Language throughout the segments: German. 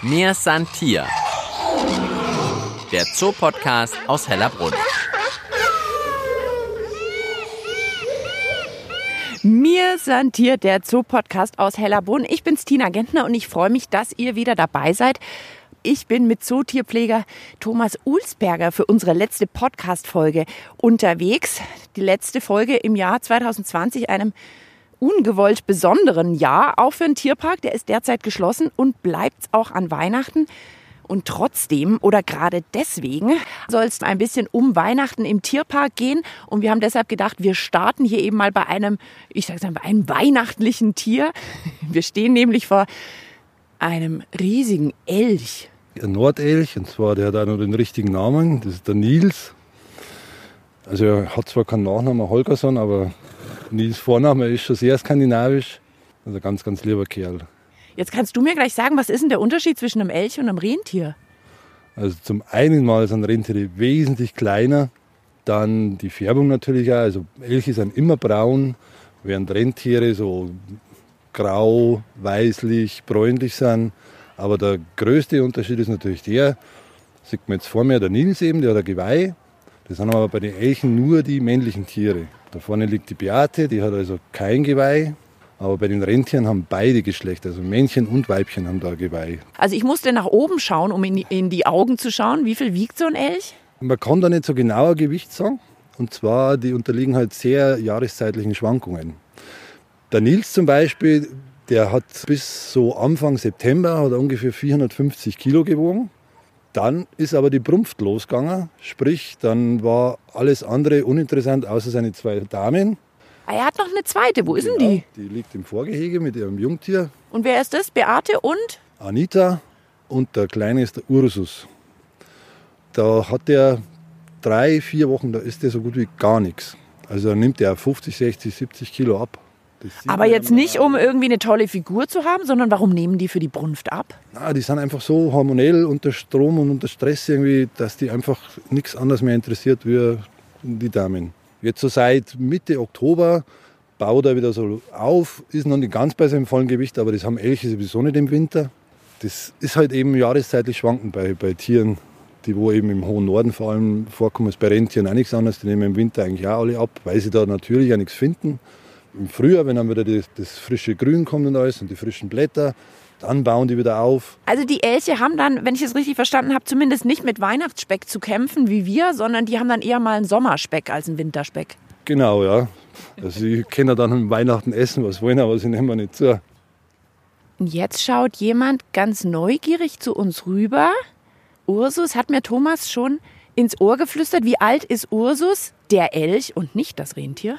Mir Santier. Der Zoopodcast aus Hellerbrunn. Mir Santier, der Zoopodcast aus Hellerbrunn. Ich bin's Tina Gentner und ich freue mich, dass ihr wieder dabei seid. Ich bin mit Zootierpfleger Thomas Ulsberger für unsere letzte Podcast-Folge unterwegs. Die letzte Folge im Jahr 2020, einem ungewollt besonderen Jahr, auch für einen Tierpark. Der ist derzeit geschlossen und bleibt auch an Weihnachten. Und trotzdem oder gerade deswegen soll es ein bisschen um Weihnachten im Tierpark gehen. Und wir haben deshalb gedacht, wir starten hier eben mal bei einem, ich sage mal, bei einem weihnachtlichen Tier. Wir stehen nämlich vor einem riesigen Elch. Ein Nordelch, und zwar der hat auch noch den richtigen Namen, das ist der Nils. Also er hat zwar keinen Nachnamen Holgersson, aber Nils Vorname ist schon sehr skandinavisch. Also ein ganz, ganz lieber Kerl. Jetzt kannst du mir gleich sagen, was ist denn der Unterschied zwischen einem Elch und einem Rentier? Also zum einen mal sind Rentiere wesentlich kleiner, dann die Färbung natürlich auch. Also Elche sind immer braun, während Rentiere so grau, weißlich, bräunlich sind. Aber der größte Unterschied ist natürlich der, sieht man jetzt vor mir, der Nils eben, der hat ein Geweih. Das sind aber bei den Elchen nur die männlichen Tiere. Da vorne liegt die Beate, die hat also kein Geweih. Aber bei den Rentieren haben beide Geschlechter, also Männchen und Weibchen haben da Geweih. Also ich musste nach oben schauen, um in die, in die Augen zu schauen. Wie viel wiegt so ein Elch? Man kann da nicht so genauer Gewicht sagen. Und zwar, die unterliegen halt sehr jahreszeitlichen Schwankungen. Der Nils zum Beispiel, der hat bis so Anfang September hat ungefähr 450 Kilo gewogen. Dann ist aber die Prumpft losgegangen, sprich, dann war alles andere uninteressant, außer seine zwei Damen. Ah, er hat noch eine zweite. Wo ist Genau, denn die? Die liegt im Vorgehege mit ihrem Jungtier. Und wer ist das? Beate und? Anita und der Kleine ist der Ursus. Da hat er drei, vier Wochen, da ist er so gut wie gar nichts. Also da nimmt er 50, 60, 70 Kilo ab. Aber jetzt ja nicht, um irgendwie eine tolle Figur zu haben, sondern warum nehmen die für die Brunft ab? Na, die sind einfach so hormonell unter Strom und unter Stress irgendwie, dass die einfach nichts anderes mehr interessiert wie die Damen. Jetzt so seit Mitte Oktober baut er wieder so auf, ist noch nicht ganz bei seinem vollen Gewicht, aber das haben Elche sowieso nicht im Winter. Das ist halt eben jahreszeitlich schwankend bei, bei Tieren, die wo eben im hohen Norden vor allem vorkommen. Ist bei Rentieren auch nichts anderes, die nehmen im Winter eigentlich auch alle ab, weil sie da natürlich auch nichts finden. Im Frühjahr, wenn dann wieder das, das frische Grün kommt und alles und die frischen Blätter, dann bauen die wieder auf. Also die Elche haben dann, wenn ich es richtig verstanden habe, zumindest nicht mit Weihnachtsspeck zu kämpfen wie wir, sondern die haben dann eher mal einen Sommerspeck als einen Winterspeck. Genau, ja. Also sie können dann an Weihnachten essen, was wollen, aber sie nehmen nicht zu. Und jetzt schaut jemand ganz neugierig zu uns rüber. Ursus hat mir Thomas schon ins Ohr geflüstert. Wie alt ist Ursus? Der Elch und nicht das Rentier.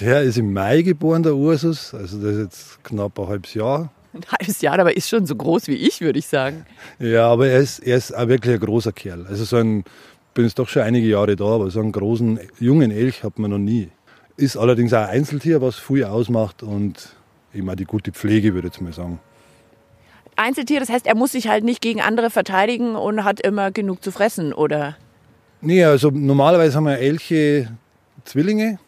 Der ist im Mai geboren, der Ursus. Also das ist jetzt knapp ein halbes Jahr. Ein halbes Jahr, aber ist schon so groß wie ich, würde ich sagen. Ja, aber er ist, er ist auch wirklich ein großer Kerl. Also so ein, bin jetzt doch schon einige Jahre da, aber so einen großen, jungen Elch hat man noch nie. Ist allerdings auch ein Einzeltier, was viel ausmacht und eben auch die gute Pflege, würde ich jetzt mal sagen. Einzeltier, das heißt, er muss sich halt nicht gegen andere verteidigen und hat immer genug zu fressen, oder? Nee, also normalerweise haben wir Elche Zwillinge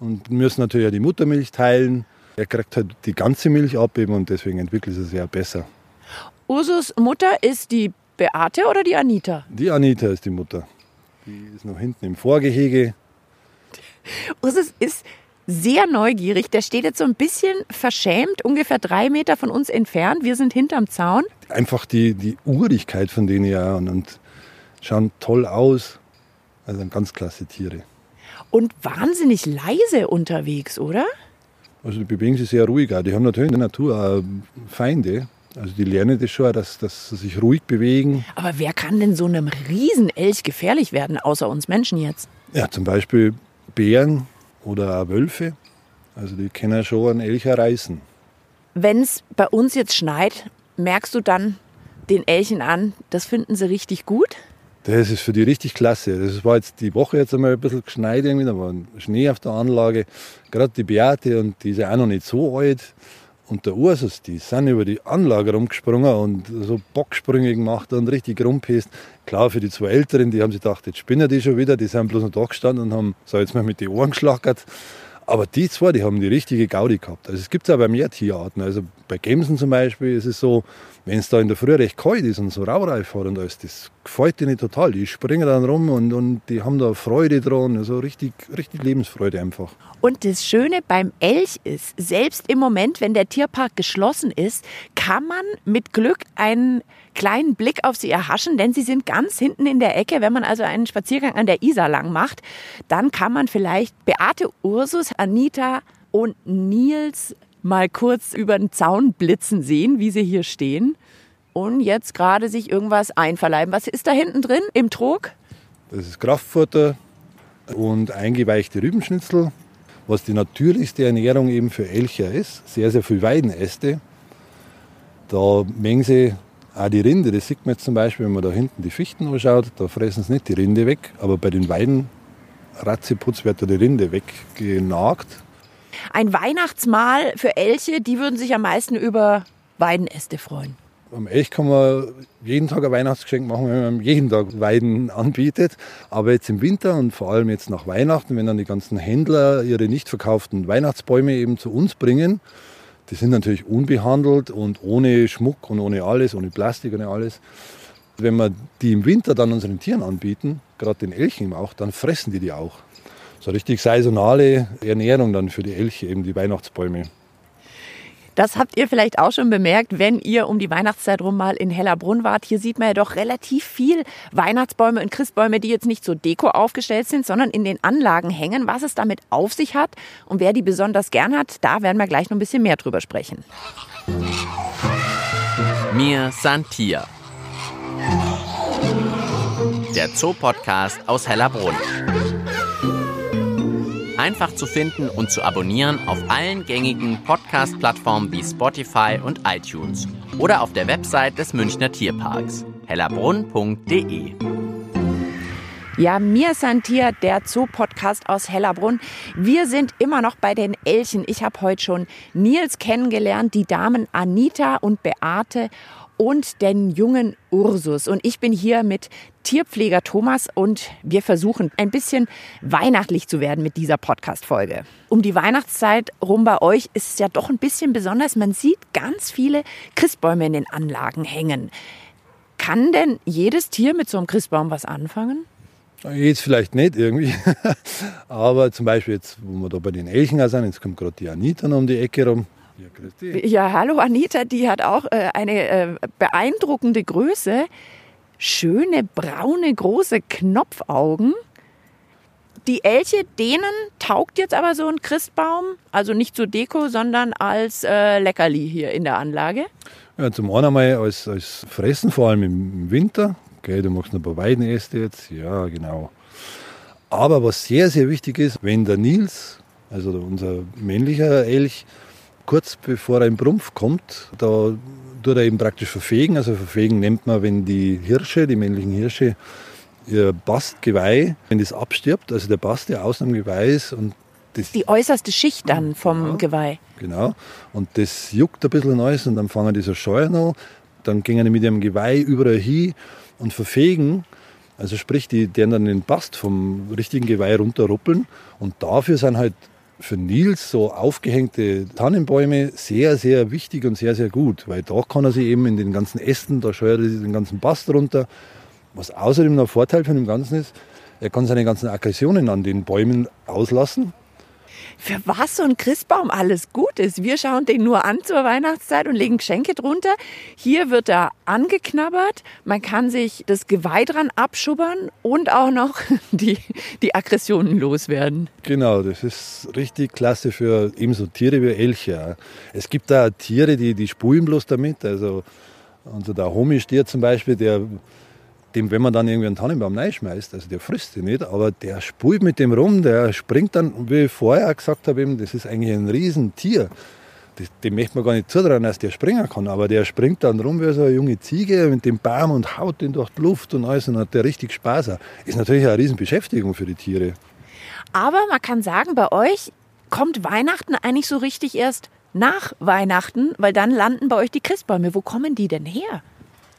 und müssen natürlich auch die Muttermilch teilen. Er kriegt halt die ganze Milch ab eben und deswegen entwickelt es sich ja besser. Ursus Mutter ist die Beate oder die Anita? Die Anita ist die Mutter. Die ist noch hinten im Vorgehege. Ursus ist sehr neugierig. Der steht jetzt so ein bisschen verschämt, ungefähr drei Meter von uns entfernt. Wir sind hinterm Zaun. Einfach die, die Urigkeit von denen ja und, und schauen toll aus. Also ganz klasse Tiere. Und wahnsinnig leise unterwegs, oder? Also die bewegen sich sehr ruhig auch. Die haben natürlich in der Natur Feinde. Also die lernen das schon, dass, dass sie sich ruhig bewegen. Aber wer kann denn so einem Riesenelch gefährlich werden, außer uns Menschen jetzt? Ja, zum Beispiel Bären oder Wölfe. Also die können schon einen Elch reißen. Wenn es bei uns jetzt schneit, merkst du dann den Elchen an, das finden sie richtig gut? Das ist für die richtig klasse. Das war jetzt die Woche jetzt einmal ein bisschen geschneit irgendwie, da war Schnee auf der Anlage. Gerade die Beate und die ist ja auch noch nicht so alt. Und der Ursus, die sind über die Anlage rumgesprungen und so Bocksprünge gemacht und richtig rumpäst. Klar, für die zwei Älteren, die haben sich gedacht, jetzt spinnen die schon wieder, die sind bloß noch da gestanden und haben, so jetzt mal mit den Ohren geschlackert. Aber die zwei, die haben die richtige Gaudi gehabt. Also es gibt es auch bei mehr Tierarten. Also bei Gämsen zum Beispiel ist es so, wenn es da in der Früh recht kalt ist und so Raureif hat und alles, das gefällt denen total. Die springen dann rum und, und die haben da Freude dran, also richtig, richtig Lebensfreude einfach. Und das Schöne beim Elch ist, selbst im Moment, wenn der Tierpark geschlossen ist, kann man mit Glück einen kleinen Blick auf sie erhaschen, denn sie sind ganz hinten in der Ecke. Wenn man also einen Spaziergang an der Isar lang macht, dann kann man vielleicht Beate Ursus, Anita und Nils mal kurz über den Zaun blitzen sehen, wie sie hier stehen und jetzt gerade sich irgendwas einverleiben. Was ist da hinten drin im Trog? Das ist Kraftfutter und eingeweichte Rübenschnitzel, was die natürlichste Ernährung eben für Elcher ist. Sehr, sehr viel Weidenäste. Da mengen sie auch die Rinde, das sieht man jetzt zum Beispiel, wenn man da hinten die Fichten anschaut, da fressen sie nicht die Rinde weg, aber bei den Weiden Ratzeputz wird da die Rinde weggenagt. Ein Weihnachtsmahl für Elche, die würden sich am meisten über Weidenäste freuen. Am Elch kann man jeden Tag ein Weihnachtsgeschenk machen, wenn man jeden Tag Weiden anbietet. Aber jetzt im Winter und vor allem jetzt nach Weihnachten, wenn dann die ganzen Händler ihre nicht verkauften Weihnachtsbäume eben zu uns bringen, die sind natürlich unbehandelt und ohne Schmuck und ohne alles, ohne Plastik und alles. Wenn wir die im Winter dann unseren Tieren anbieten, gerade den Elchen auch, dann fressen die die auch. So richtig saisonale Ernährung dann für die Elche, eben die Weihnachtsbäume. Das habt ihr vielleicht auch schon bemerkt, wenn ihr um die Weihnachtszeit rum mal in Hellerbrunn wart. Hier sieht man ja doch relativ viel Weihnachtsbäume und Christbäume, die jetzt nicht so deko aufgestellt sind, sondern in den Anlagen hängen. Was es damit auf sich hat und wer die besonders gern hat, da werden wir gleich noch ein bisschen mehr drüber sprechen. Mir Santia. Der Zoopodcast aus Hellerbrunn einfach zu finden und zu abonnieren auf allen gängigen Podcast-Plattformen wie Spotify und iTunes oder auf der Website des Münchner Tierparks hellerbrunn.de. Ja, mir Santier, der Zoo-Podcast aus Hellerbrunn. Wir sind immer noch bei den Elchen. Ich habe heute schon Nils kennengelernt, die Damen Anita und Beate und den jungen Ursus. Und ich bin hier mit Tierpfleger Thomas und wir versuchen ein bisschen weihnachtlich zu werden mit dieser Podcast-Folge. Um die Weihnachtszeit rum bei euch ist es ja doch ein bisschen besonders. Man sieht ganz viele Christbäume in den Anlagen hängen. Kann denn jedes Tier mit so einem Christbaum was anfangen? Jetzt vielleicht nicht irgendwie, aber zum Beispiel jetzt, wo wir da bei den Elchen sind, jetzt kommt gerade die Anita um die Ecke rum, ja, ja, hallo Anita, die hat auch äh, eine äh, beeindruckende Größe. Schöne, braune, große Knopfaugen. Die Elche, denen taugt jetzt aber so ein Christbaum, also nicht zur Deko, sondern als äh, Leckerli hier in der Anlage. Ja, zum einen einmal als, als Fressen, vor allem im Winter. Okay, du machst ein paar Weidenäste jetzt, ja genau. Aber was sehr, sehr wichtig ist, wenn der Nils, also unser männlicher Elch, kurz bevor er im Brumpf kommt, da tut er eben praktisch verfegen. Also verfegen nennt man, wenn die Hirsche, die männlichen Hirsche, ihr Bastgeweih, wenn das abstirbt, also der Bast, der außen am Geweih ist und das die äußerste Schicht dann vom ja, Geweih. Genau. Und das juckt ein bisschen alles und dann fangen die so Scheuern an. Dann gehen die mit ihrem Geweih überall hin und verfegen. Also sprich, die werden dann den Bast vom richtigen Geweih runterruppeln. Und dafür sind halt für Nils so aufgehängte Tannenbäume sehr, sehr wichtig und sehr, sehr gut, weil da kann er sich eben in den ganzen Ästen, da scheuert er den ganzen Bast runter. Was außerdem noch ein Vorteil von dem Ganzen ist, er kann seine ganzen Aggressionen an den Bäumen auslassen für was so ein Christbaum alles gut ist. Wir schauen den nur an zur Weihnachtszeit und legen Geschenke drunter. Hier wird er angeknabbert. Man kann sich das Geweih dran abschubbern und auch noch die, die Aggressionen loswerden. Genau, das ist richtig klasse für ebenso Tiere wie Elche. Es gibt da Tiere, die, die spulen bloß damit. Also unser der Homistier zum Beispiel, der dem, wenn man dann irgendwie einen Tannenbaum reinschmeißt, also der frisst sie nicht, aber der spult mit dem rum, der springt dann, wie ich vorher gesagt habe, das ist eigentlich ein Riesentier. dem möchte man gar nicht zutrauen, dass der springen kann, aber der springt dann rum wie so eine junge Ziege mit dem Baum und haut den durch die Luft und alles und hat der richtig Spaß. Ist natürlich eine Riesenbeschäftigung für die Tiere. Aber man kann sagen, bei euch kommt Weihnachten eigentlich so richtig erst nach Weihnachten, weil dann landen bei euch die Christbäume. Wo kommen die denn her?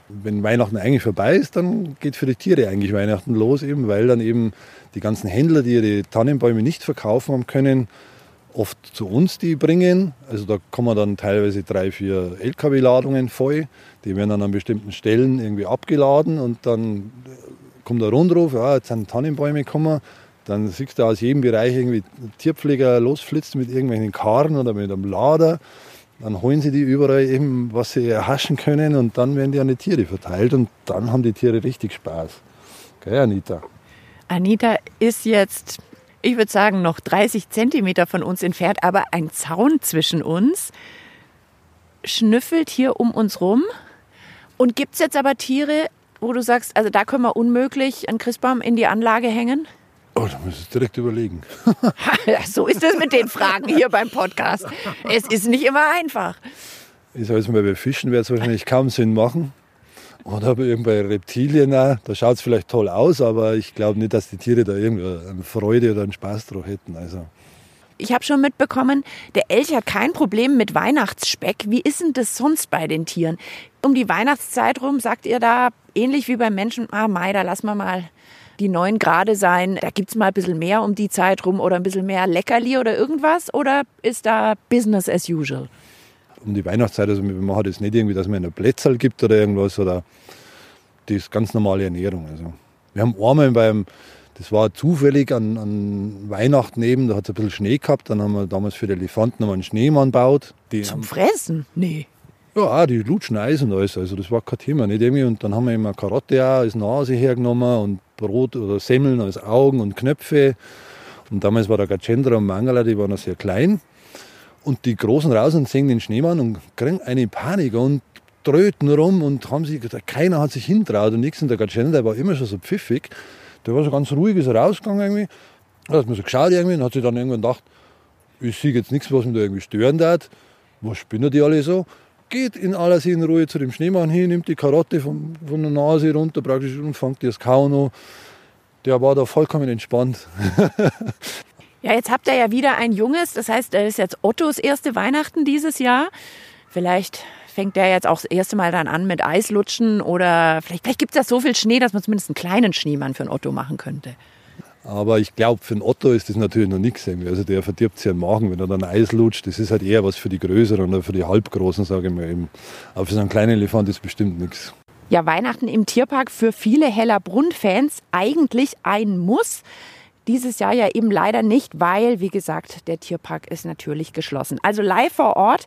Wenn Weihnachten eigentlich vorbei ist, dann geht für die Tiere eigentlich Weihnachten los, eben, weil dann eben die ganzen Händler, die ihre Tannenbäume nicht verkaufen haben können, oft zu uns die bringen. Also da kommen dann teilweise drei, vier LKW-Ladungen voll. Die werden dann an bestimmten Stellen irgendwie abgeladen und dann kommt der Rundruf, ja, jetzt sind Tannenbäume gekommen. Dann siehst du aus jedem Bereich irgendwie Tierpfleger losflitzt mit irgendwelchen Karren oder mit einem Lader. Dann holen sie die überall eben, was sie erhaschen können und dann werden die an die Tiere verteilt und dann haben die Tiere richtig Spaß. Gell, Anita? Anita ist jetzt ich würde sagen, noch 30 Zentimeter von uns entfernt, aber ein Zaun zwischen uns, schnüffelt hier um uns rum. Und gibt es jetzt aber Tiere, wo du sagst, also da können wir unmöglich einen Christbaum in die Anlage hängen? Oh, da muss ich direkt überlegen. so ist es mit den Fragen hier beim Podcast. Es ist nicht immer einfach. Ich sage jetzt mal, bei Fischen wird es wahrscheinlich kaum Sinn machen. Oder bei Reptilien auch, da schaut es vielleicht toll aus, aber ich glaube nicht, dass die Tiere da irgendwie eine Freude oder einen Spaß drauf hätten. Also. Ich habe schon mitbekommen, der Elch hat kein Problem mit Weihnachtsspeck. Wie ist denn das sonst bei den Tieren? Um die Weihnachtszeit rum sagt ihr da ähnlich wie beim Menschen, ah Mai, da lassen wir mal die neun Grade sein. Da gibt es mal ein bisschen mehr um die Zeit rum oder ein bisschen mehr Leckerli oder irgendwas? Oder ist da Business as usual? um die Weihnachtszeit. Also wir machen das nicht irgendwie, dass man ein Plätzl gibt oder irgendwas. Oder das ist ganz normale Ernährung. Also wir haben einmal beim, das war zufällig an, an Weihnachten eben, da hat es ein bisschen Schnee gehabt. Dann haben wir damals für die Elefanten einen Schneemann gebaut. Zum Fressen? Nee. Ja, die lutschen Eis und alles. Also das war kein Thema. Nicht irgendwie. Und dann haben wir immer Karotte auch als Nase hergenommen und Brot oder Semmeln als Augen und Knöpfe. Und damals war der Gacendra und Mangala, die waren noch sehr klein. Und die Großen raus und sehen den Schneemann und kriegen eine Panik und tröten rum und haben sich, keiner hat sich hintraut und nichts. Und der der war immer schon so pfiffig. Der war so ganz ruhig, ist rausgegangen irgendwie. Da hat man so geschaut irgendwie und hat sich dann irgendwann gedacht, ich sehe jetzt nichts, was mich da irgendwie stören darf. Was spinnen die alle so? Geht in aller Ruhe zu dem Schneemann hin, nimmt die Karotte von, von der Nase runter praktisch und fängt das Kauen an. Der war da vollkommen entspannt. Ja, jetzt habt ihr ja wieder ein Junges. Das heißt, das ist jetzt Ottos erste Weihnachten dieses Jahr. Vielleicht fängt der jetzt auch das erste Mal dann an mit Eislutschen oder vielleicht, vielleicht gibt es ja so viel Schnee, dass man zumindest einen kleinen Schneemann für einen Otto machen könnte. Aber ich glaube, für einen Otto ist das natürlich noch nichts. Also der verdirbt sich den Magen, wenn er dann Eis lutscht. Das ist halt eher was für die Größeren oder für die Halbgroßen, sage ich mal eben. Aber für so einen kleinen Elefant ist bestimmt nichts. Ja, Weihnachten im Tierpark für viele Hellerbrunn-Fans eigentlich ein Muss. Dieses Jahr ja eben leider nicht, weil, wie gesagt, der Tierpark ist natürlich geschlossen. Also live vor Ort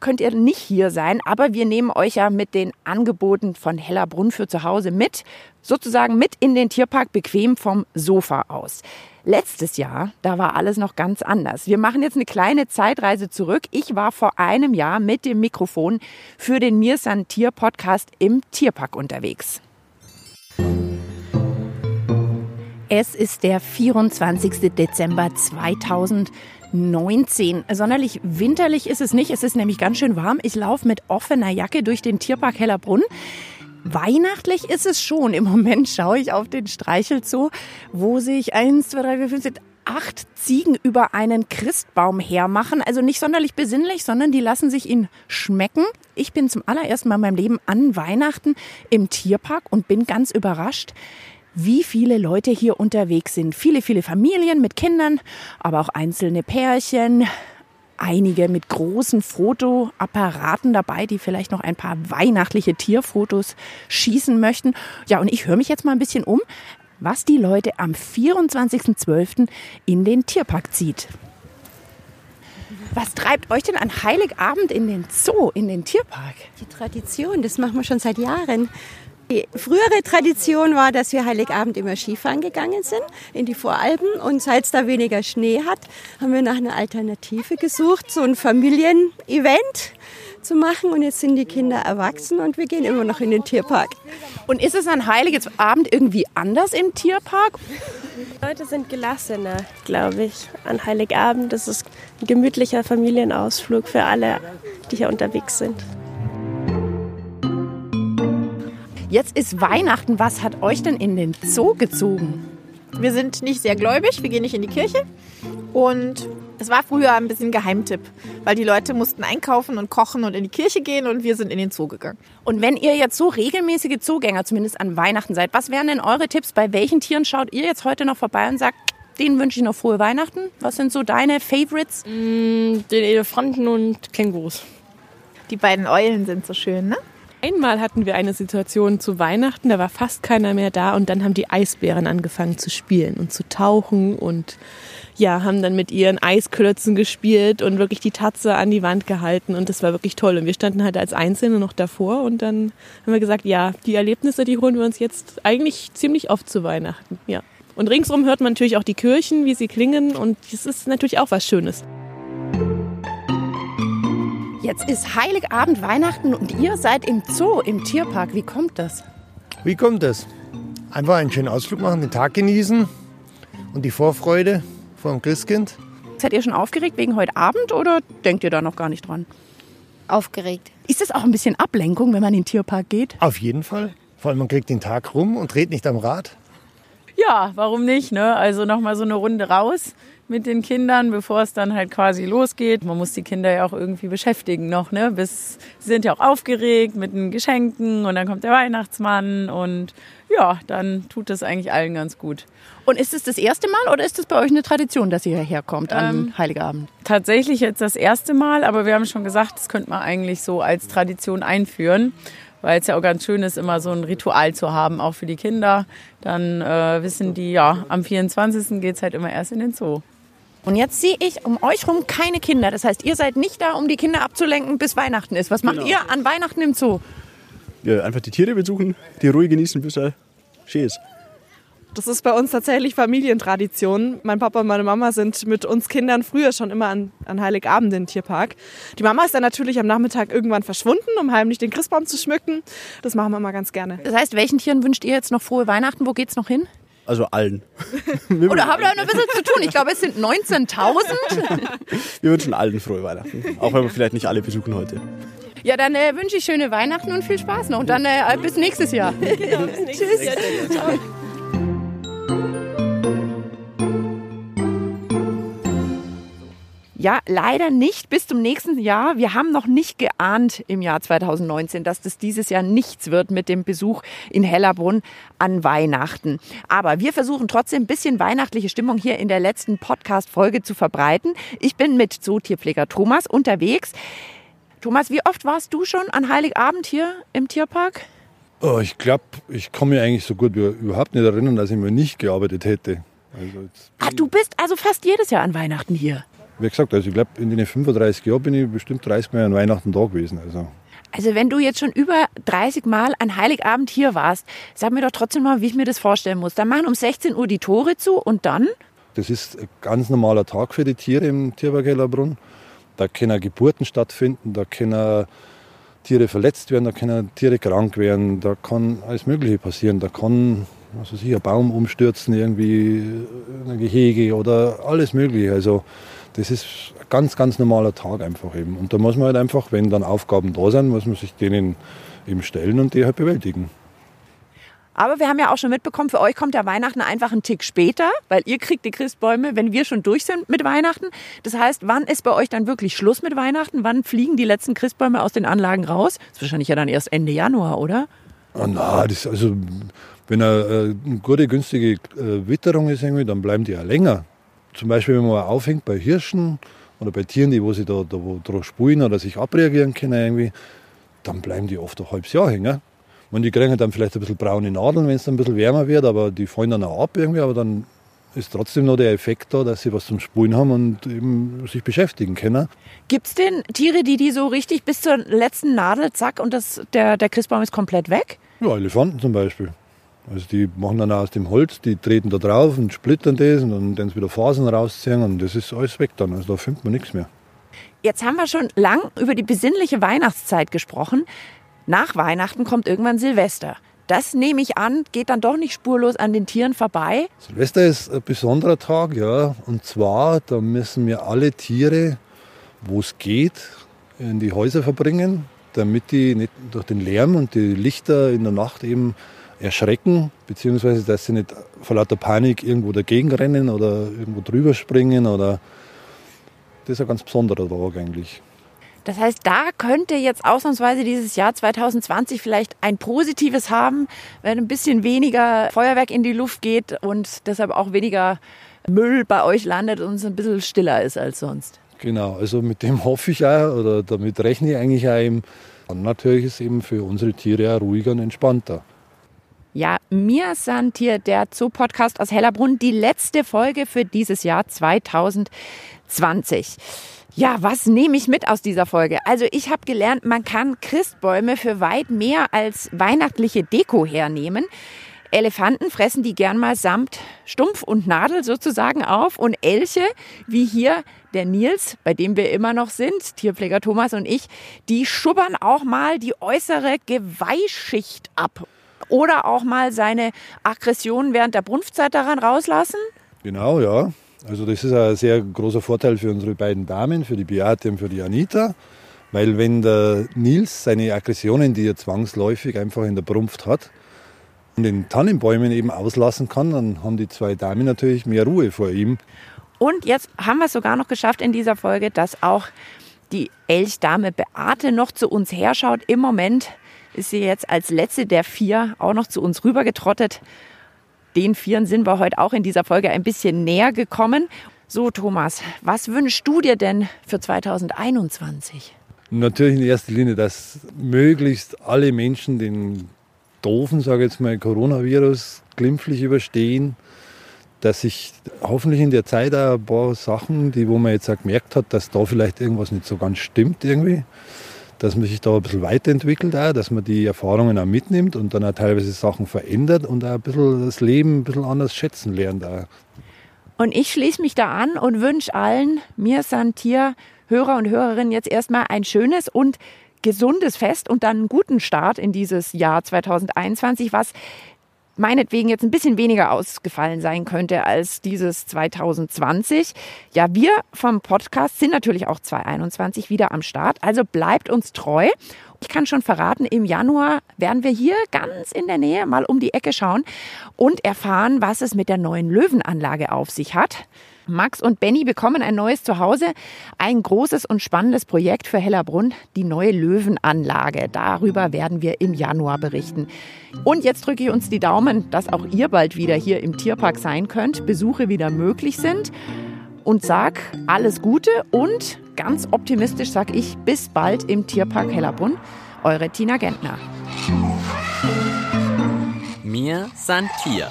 könnt ihr nicht hier sein, aber wir nehmen euch ja mit den Angeboten von Hellerbrunn für zu Hause mit, sozusagen mit in den Tierpark bequem vom Sofa aus. Letztes Jahr, da war alles noch ganz anders. Wir machen jetzt eine kleine Zeitreise zurück. Ich war vor einem Jahr mit dem Mikrofon für den Mirsan Tier Podcast im Tierpark unterwegs. Es ist der 24. Dezember 2019. Sonderlich winterlich ist es nicht. Es ist nämlich ganz schön warm. Ich laufe mit offener Jacke durch den Tierpark Hellerbrunn. Weihnachtlich ist es schon. Im Moment schaue ich auf den Streichelzoo, wo sich eins, zwei, drei, vier, fünf, sechs, acht Ziegen über einen Christbaum hermachen. Also nicht sonderlich besinnlich, sondern die lassen sich ihn schmecken. Ich bin zum allerersten Mal in meinem Leben an Weihnachten im Tierpark und bin ganz überrascht, wie viele Leute hier unterwegs sind. Viele, viele Familien mit Kindern, aber auch einzelne Pärchen, einige mit großen Fotoapparaten dabei, die vielleicht noch ein paar weihnachtliche Tierfotos schießen möchten. Ja, und ich höre mich jetzt mal ein bisschen um, was die Leute am 24.12. in den Tierpark zieht. Was treibt euch denn an Heiligabend in den Zoo, in den Tierpark? Die Tradition, das machen wir schon seit Jahren. Die frühere Tradition war, dass wir Heiligabend immer Skifahren gegangen sind in die Voralpen. Und seit es da weniger Schnee hat, haben wir nach einer Alternative gesucht, so ein Familienevent zu machen. Und jetzt sind die Kinder erwachsen und wir gehen immer noch in den Tierpark. Und ist es an Heiligabend irgendwie anders im Tierpark? Die Leute sind gelassener, glaube ich, an Heiligabend. Das ist ein gemütlicher Familienausflug für alle, die hier unterwegs sind. Jetzt ist Weihnachten. Was hat euch denn in den Zoo gezogen? Wir sind nicht sehr gläubig, wir gehen nicht in die Kirche. Und es war früher ein bisschen Geheimtipp, weil die Leute mussten einkaufen und kochen und in die Kirche gehen und wir sind in den Zoo gegangen. Und wenn ihr jetzt so regelmäßige Zoogänger, zumindest an Weihnachten seid, was wären denn eure Tipps? Bei welchen Tieren schaut ihr jetzt heute noch vorbei und sagt, denen wünsche ich noch frohe Weihnachten. Was sind so deine Favorites? Mm, den Elefanten und Kängurus. Die beiden Eulen sind so schön, ne? Einmal hatten wir eine Situation zu Weihnachten, da war fast keiner mehr da und dann haben die Eisbären angefangen zu spielen und zu tauchen und ja, haben dann mit ihren Eisklötzen gespielt und wirklich die Tatze an die Wand gehalten und das war wirklich toll. Und wir standen halt als Einzelne noch davor und dann haben wir gesagt, ja, die Erlebnisse, die holen wir uns jetzt eigentlich ziemlich oft zu Weihnachten, ja. Und ringsrum hört man natürlich auch die Kirchen, wie sie klingen und das ist natürlich auch was Schönes. Jetzt ist Heiligabend, Weihnachten und ihr seid im Zoo, im Tierpark. Wie kommt das? Wie kommt das? Einfach einen schönen Ausflug machen, den Tag genießen und die Vorfreude vor dem Christkind. Seid ihr schon aufgeregt wegen heute Abend oder denkt ihr da noch gar nicht dran? Aufgeregt. Ist das auch ein bisschen Ablenkung, wenn man in den Tierpark geht? Auf jeden Fall. Vor allem, man kriegt den Tag rum und dreht nicht am Rad. Ja, warum nicht? Ne? Also nochmal so eine Runde raus mit den Kindern, bevor es dann halt quasi losgeht. Man muss die Kinder ja auch irgendwie beschäftigen noch, ne? Bis sie sind ja auch aufgeregt mit den Geschenken und dann kommt der Weihnachtsmann und ja, dann tut das eigentlich allen ganz gut. Und ist es das erste Mal oder ist es bei euch eine Tradition, dass ihr hierher kommt an Ähm, Heiligabend? Tatsächlich jetzt das erste Mal, aber wir haben schon gesagt, das könnte man eigentlich so als Tradition einführen, weil es ja auch ganz schön ist, immer so ein Ritual zu haben, auch für die Kinder. Dann äh, wissen die, ja, am 24. geht es halt immer erst in den Zoo. Und jetzt sehe ich um euch rum keine Kinder. Das heißt, ihr seid nicht da, um die Kinder abzulenken, bis Weihnachten ist. Was macht Genau. ihr an Weihnachten im Zoo? Ja, einfach die Tiere besuchen, die Ruhe genießen, bis er schön ist. Das ist bei uns tatsächlich Familientradition. Mein Papa und meine Mama sind mit uns Kindern früher schon immer an, an Heiligabend in den Tierpark. Die Mama ist dann natürlich am Nachmittag irgendwann verschwunden, um heimlich den Christbaum zu schmücken. Das machen wir immer ganz gerne. Das heißt, welchen Tieren wünscht ihr jetzt noch frohe Weihnachten? Wo geht's noch hin? Also allen. Oder habt ihr noch ein bisschen zu tun? Ich glaube, es sind 19.000. Wir wünschen allen frohe Weihnachten. Auch wenn wir vielleicht nicht alle besuchen heute. Ja, dann äh, wünsche ich schöne Weihnachten und viel Spaß noch. Und dann äh, bis nächstes Jahr. Tschüss. Ja, leider nicht bis zum nächsten Jahr. Wir haben noch nicht geahnt im Jahr 2019, dass das dieses Jahr nichts wird mit dem Besuch in Hellerbrunn an Weihnachten. Aber wir versuchen trotzdem ein bisschen weihnachtliche Stimmung hier in der letzten Podcast-Folge zu verbreiten. Ich bin mit Zootierpfleger Thomas unterwegs. Thomas, wie oft warst du schon an Heiligabend hier im Tierpark? Oh, ich glaube, ich kann mich eigentlich so gut wie überhaupt nicht erinnern, dass ich mal nicht gearbeitet hätte. Also Ah, du bist also fast jedes Jahr an Weihnachten hier. Wie gesagt, also ich glaube, in den 35 Jahren bin ich bestimmt 30 Mal an Weihnachten da gewesen. Also. Also wenn du jetzt schon über 30 Mal an Heiligabend hier warst, sag mir doch trotzdem mal, wie ich mir das vorstellen muss. Dann machen um 16 Uhr die Tore zu und dann? Das ist ein ganz normaler Tag für die Tiere im Tierpark Hellerbrunn. Da können Geburten stattfinden, da können Tiere verletzt werden, da können Tiere krank werden, da kann alles Mögliche passieren. Da kann ich, ein Baum umstürzen, irgendwie ein Gehege oder alles Mögliche. Also das ist ein ganz, ganz normaler Tag einfach eben. Und da muss man halt einfach, wenn dann Aufgaben da sind, muss man sich denen eben stellen und die halt bewältigen. Aber wir haben ja auch schon mitbekommen, für euch kommt ja Weihnachten einfach einen Tick später, weil ihr kriegt die Christbäume, wenn wir schon durch sind mit Weihnachten. Das heißt, wann ist bei euch dann wirklich Schluss mit Weihnachten? Wann fliegen die letzten Christbäume aus den Anlagen raus? Das ist wahrscheinlich ja dann erst Ende Januar, oder? Ah, na, das, also, wenn eine, äh, eine gute, günstige äh, Witterung ist, irgendwie, dann bleiben die ja länger. Zum Beispiel, wenn man aufhängt bei Hirschen oder bei Tieren, die wo sie da, da wo drauf spulen oder sich abreagieren können, irgendwie, dann bleiben die oft ein halbes Jahr hängen. Und die kriegen dann vielleicht ein bisschen braune Nadeln, wenn es dann ein bisschen wärmer wird, aber die fallen dann auch ab irgendwie, aber dann ist trotzdem noch der Effekt da, dass sie was zum Spulen haben und eben sich beschäftigen können. Gibt es denn Tiere, die die so richtig bis zur letzten Nadel, zack, und das, der, der Christbaum ist komplett weg? Ja, Elefanten zum Beispiel. Also die machen dann aus dem Holz, die treten da drauf und splittern das und dann dann wieder Fasern rausziehen und das ist alles weg dann. Also da findet man nichts mehr. Jetzt haben wir schon lang über die besinnliche Weihnachtszeit gesprochen. Nach Weihnachten kommt irgendwann Silvester. Das nehme ich an, geht dann doch nicht spurlos an den Tieren vorbei. Silvester ist ein besonderer Tag, ja. Und zwar, da müssen wir alle Tiere, wo es geht, in die Häuser verbringen, damit die nicht durch den Lärm und die Lichter in der Nacht eben erschrecken, beziehungsweise dass sie nicht vor lauter Panik irgendwo dagegen rennen oder irgendwo drüber springen oder das ist ein ganz besonderer Tag eigentlich. Das heißt, da könnte jetzt ausnahmsweise dieses Jahr 2020 vielleicht ein positives haben, wenn ein bisschen weniger Feuerwerk in die Luft geht und deshalb auch weniger Müll bei euch landet und es ein bisschen stiller ist als sonst. Genau, also mit dem hoffe ich auch oder damit rechne ich eigentlich auch eben. Und natürlich ist es eben für unsere Tiere auch ruhiger und entspannter. Ja, mir sind hier der Zoo-Podcast aus Hellerbrunn die letzte Folge für dieses Jahr 2020. Ja, was nehme ich mit aus dieser Folge? Also ich habe gelernt, man kann Christbäume für weit mehr als weihnachtliche Deko hernehmen. Elefanten fressen die gern mal samt Stumpf und Nadel sozusagen auf und Elche, wie hier der Nils, bei dem wir immer noch sind, Tierpfleger Thomas und ich, die schubbern auch mal die äußere Geweihschicht ab. Oder auch mal seine Aggression während der Brunftzeit daran rauslassen. Genau, ja. Also das ist ein sehr großer Vorteil für unsere beiden Damen, für die Beate und für die Anita. Weil wenn der Nils seine Aggressionen, die er zwangsläufig einfach in der Brunft hat, in den Tannenbäumen eben auslassen kann, dann haben die zwei Damen natürlich mehr Ruhe vor ihm. Und jetzt haben wir es sogar noch geschafft in dieser Folge, dass auch die Elchdame Beate noch zu uns herschaut. Im Moment ist sie jetzt als letzte der vier auch noch zu uns rübergetrottet. Den Vieren sind wir heute auch in dieser Folge ein bisschen näher gekommen. So, Thomas, was wünschst du dir denn für 2021? Natürlich in erster Linie, dass möglichst alle Menschen den doofen, sage ich jetzt mal, Coronavirus glimpflich überstehen, dass sich hoffentlich in der Zeit auch ein paar Sachen, die wo man jetzt auch gemerkt hat, dass da vielleicht irgendwas nicht so ganz stimmt irgendwie, dass man sich da ein bisschen weiterentwickelt auch, dass man die Erfahrungen auch mitnimmt und dann auch teilweise Sachen verändert und auch ein bisschen das Leben ein bisschen anders schätzen lernt auch. Und ich schließe mich da an und wünsche allen, mir sind hier Hörer und Hörerinnen jetzt erstmal ein schönes und gesundes Fest und dann einen guten Start in dieses Jahr 2021, was meinetwegen jetzt ein bisschen weniger ausgefallen sein könnte als dieses 2020. Ja, wir vom Podcast sind natürlich auch 2021 wieder am Start, also bleibt uns treu. Ich kann schon verraten, im Januar werden wir hier ganz in der Nähe mal um die Ecke schauen und erfahren, was es mit der neuen Löwenanlage auf sich hat. Max und Benny bekommen ein neues Zuhause. Ein großes und spannendes Projekt für Hellerbrunn, die neue Löwenanlage. Darüber werden wir im Januar berichten. Und jetzt drücke ich uns die Daumen, dass auch ihr bald wieder hier im Tierpark sein könnt, Besuche wieder möglich sind. Und sag alles Gute und ganz optimistisch sag ich bis bald im Tierpark Hellerbrunn. Eure Tina Gentner. Mir san Tier.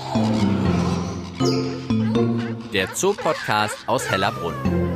Der Zoopodcast aus Hellerbrunn.